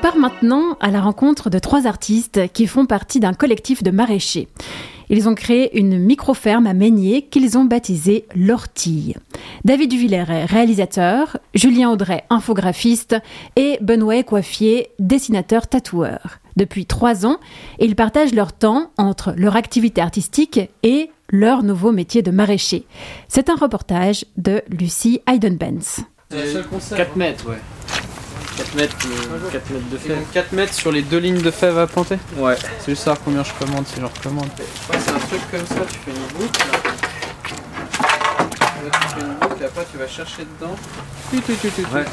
part maintenant à la rencontre de trois artistes qui font partie d'un collectif de maraîchers. Ils ont créé une micro-ferme à Meignier qu'ils ont baptisée L'Ortille. David Duvillers réalisateur, Julien Audrey, infographiste, et Benoît Coiffier, dessinateur tatoueur. Depuis trois ans, ils partagent leur temps entre leur activité artistique et leur nouveau métier de maraîcher. C'est un reportage de Lucie Heidenbenz. 4 mètres, ouais. 4 mètres, euh, 4 mètres de fèves. 4 mètres sur les deux lignes de fèves à planter Ouais. C'est juste savoir combien je commande si j'en recommande. Ouais, c'est un truc comme ça, tu fais une boucle. Là, tu fais une boucle et après tu vas chercher dedans. Tut, tut, tut. Ouais.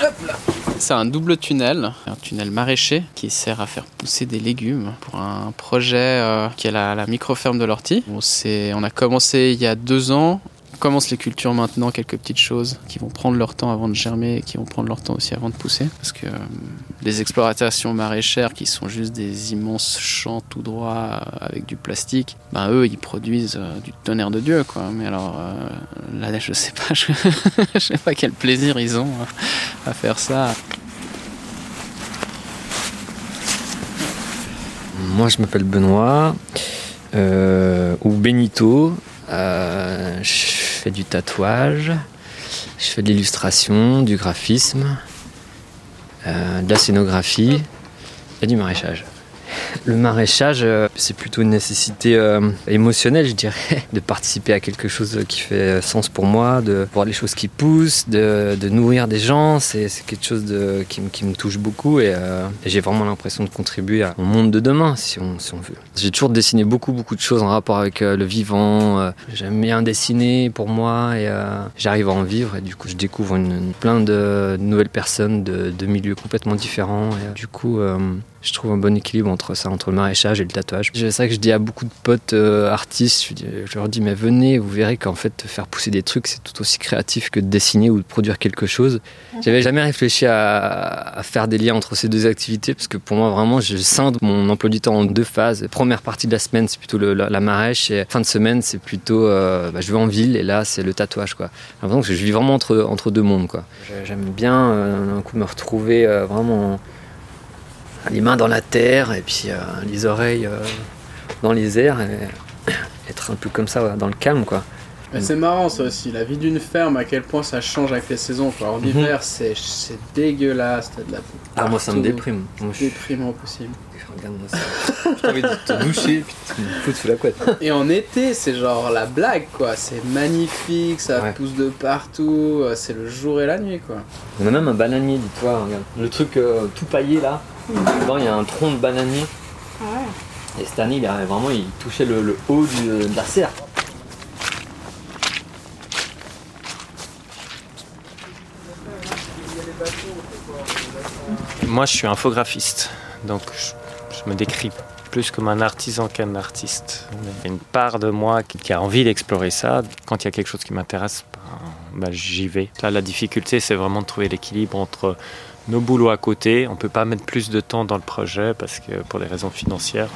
Hop là C'est un double tunnel, un tunnel maraîcher qui sert à faire pousser des légumes pour un projet euh, qui est la, la micro-ferme de l'ortie. On a commencé il y a deux ans. Commence les cultures maintenant, quelques petites choses qui vont prendre leur temps avant de germer et qui vont prendre leur temps aussi avant de pousser. Parce que euh, les exploitations maraîchères qui sont juste des immenses champs tout droits euh, avec du plastique, ben eux ils produisent euh, du tonnerre de Dieu quoi. Mais alors là je sais pas, je, je sais pas quel plaisir ils ont à faire ça. Moi, je m'appelle Benoît, ou Benito. Euh, je fais du tatouage, je fais de l'illustration, du graphisme, euh, de la scénographie et du maraîchage. Le maraîchage, euh, c'est plutôt une nécessité euh, émotionnelle, je dirais, de participer à quelque chose qui fait sens pour moi, de voir les choses qui poussent, de, nourrir des gens. C'est quelque chose qui, me- touche beaucoup et, euh, j'ai vraiment l'impression de contribuer au monde de demain, si on, veut. J'ai toujours dessiné beaucoup, beaucoup de choses en rapport avec euh, le vivant. euh, J'aime bien dessiner pour moi et euh, j'arrive à en vivre et du coup, je découvre plein de nouvelles personnes de, milieux complètement différents. Euh, du coup, euh, je trouve un bon équilibre entre ça, entre le maraîchage et le tatouage. C'est ça que je dis à beaucoup de potes euh, artistes. Je, dis- je leur dis, mais venez, vous verrez qu'en fait, faire pousser des trucs, c'est tout aussi créatif que de dessiner ou de produire quelque chose. J'avais jamais réfléchi à, à faire des liens entre ces deux activités parce que pour moi, vraiment, je scinde mon emploi du temps en deux phases. Première partie de la semaine, c'est plutôt le- la, la marèche et fin de semaine, c'est plutôt euh, bah, je vais en ville et là, c'est le tatouage. quoi. J'ai l'impression que je vis vraiment entre, entre deux mondes. quoi. J'aime bien euh, un coup me retrouver euh, vraiment les mains dans la terre et puis euh, les oreilles euh, dans les airs et être un peu comme ça dans le calme quoi. Mais c'est marrant ça aussi, la vie d'une ferme, à quel point ça change avec les saisons. quoi. En Mhm. hiver, c'est c'est dégueulasse, t'as de la boue. Ah moi ça me déprime. Moi, je, Déprimant possible. regarde-moi ça. J'ai envie de te doucher puis de me foutre sous la couette. Et en été, c'est genre la blague quoi. C'est magnifique, ça Ouais. pousse de partout, euh, c'est le jour et la nuit quoi. On a même un bananier, dis-toi, regarde. Le truc euh, tout paillé là, dedans il y a un tronc de bananier. Et cette année, il a vraiment il touchait le, le haut du- de la serre. Moi, je suis infographiste, donc je, je me décris plus comme un artisan qu'un artiste. Il y a une part de moi qui, qui a envie d'explorer ça. Quand il y a quelque chose qui m'intéresse, ben, ben, j'y vais. Là, la difficulté, c'est vraiment de trouver l'équilibre entre nos boulots à côté. On ne peut pas mettre plus de temps dans le projet parce que pour des raisons financières.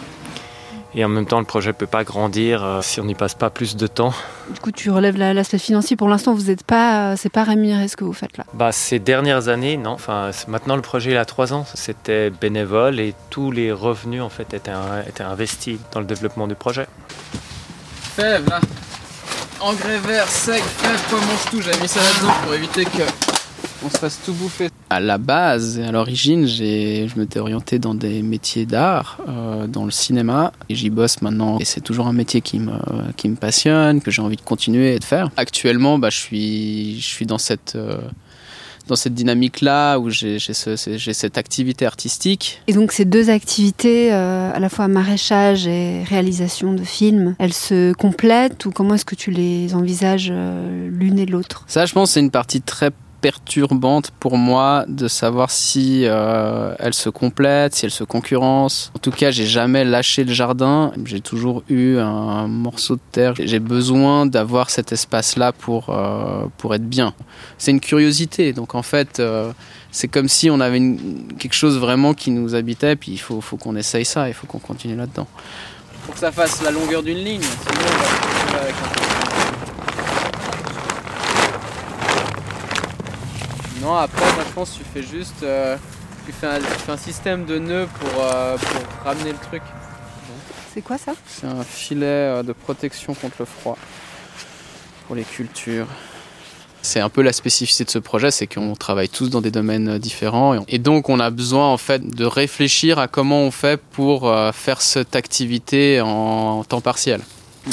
Et en même temps, le projet ne peut pas grandir euh, si on n'y passe pas plus de temps. Du coup, tu relèves la- l'aspect financier. Pour l'instant, vous n'êtes pas, euh, c'est pas rémunéré ce que vous faites là. Bah, ces dernières années, non. Enfin, maintenant, le projet, il a trois ans. C'était bénévole et tous les revenus, en fait, étaient, un- étaient investis dans le développement du projet. Fève là Engrais vert, sec, fève, quoi, mange tout. J'ai mis ça là-dedans pour éviter que on se fasse tout bouffer. À la base, à l'origine, je m'étais orienté dans des métiers d'art, euh, dans le cinéma, et j'y bosse maintenant. Et c'est toujours un métier qui me, qui me passionne, que j'ai envie de continuer et de faire. Actuellement, bah, je suis, je suis dans cette, euh, dans cette dynamique-là où j'ai, ce- cette activité artistique. Et donc, ces deux activités, euh, à la fois maraîchage et réalisation de films, elles se complètent ou comment est-ce que tu les envisages euh, l'une et l'autre? Ça, je pense, c'est une partie très perturbante pour moi de savoir si euh, elle se complète, si elle se concurrence. En tout cas, j'ai jamais lâché le jardin. J'ai toujours eu un morceau de terre. J'ai besoin d'avoir cet espace-là pour euh, pour être bien. C'est une curiosité. Donc en fait, euh, c'est comme si on avait quelque chose vraiment qui nous habitait. Puis il faut faut qu'on essaye ça. Il faut qu'on continue là-dedans. Pour que ça fasse la longueur d'une ligne. Sinon, on Non, après, moi, je pense que tu fais juste. euh, Tu fais un, tu fais un système de nœuds pour, euh, pour ramener le truc. C'est quoi ça? C'est un filet euh, de protection contre le froid pour les cultures. C'est un peu la spécificité de ce projet, c'est qu'on travaille tous dans des domaines différents et- donc on a besoin en fait de réfléchir à comment on fait pour faire cette activité en temps partiel.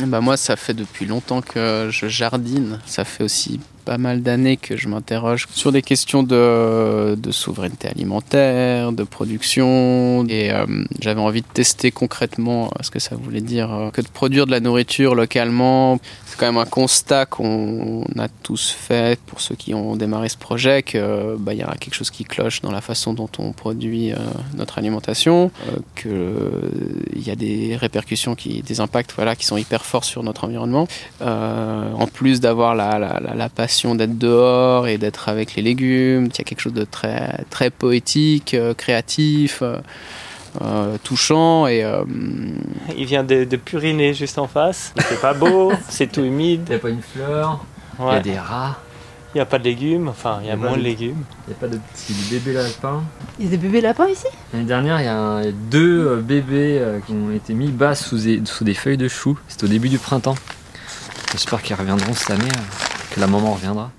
Bah moi, ça fait depuis longtemps que je jardine. Ça fait aussi pas mal d'années que je m'interroge sur des questions de, de souveraineté alimentaire, de production. Et euh, j'avais envie de tester concrètement euh, ce que ça voulait dire euh, que de produire de la nourriture localement. C'est quand même un constat qu'on a tous fait pour ceux qui ont démarré ce projet que bah, y a quelque chose qui cloche dans la façon dont on produit notre alimentation, euh, que euh, il y a des répercussions qui, des impacts voilà qui sont hyper forts sur notre environnement. En plus d'avoir la, la passion d'être dehors et d'être avec les légumes, il y a quelque chose de très très poétique, euh, créatif. euh, euh, touchant et euh, Il vient de, de puriner juste en face. C'est pas beau, c'est tout humide. Il n'y a pas une fleur, il y a des rats, Il n'y a pas de légumes, enfin il y a y moins de de- légumes. il n'y a pas de petits bébés lapins. Il y a des bébés lapins ici L'année dernière, il y a un- deux euh, bébés euh, qui ont été mis bas sous des, sous des feuilles de chou. C'était au début du printemps. J'espère qu'ils reviendront cette année, euh, que la maman reviendra.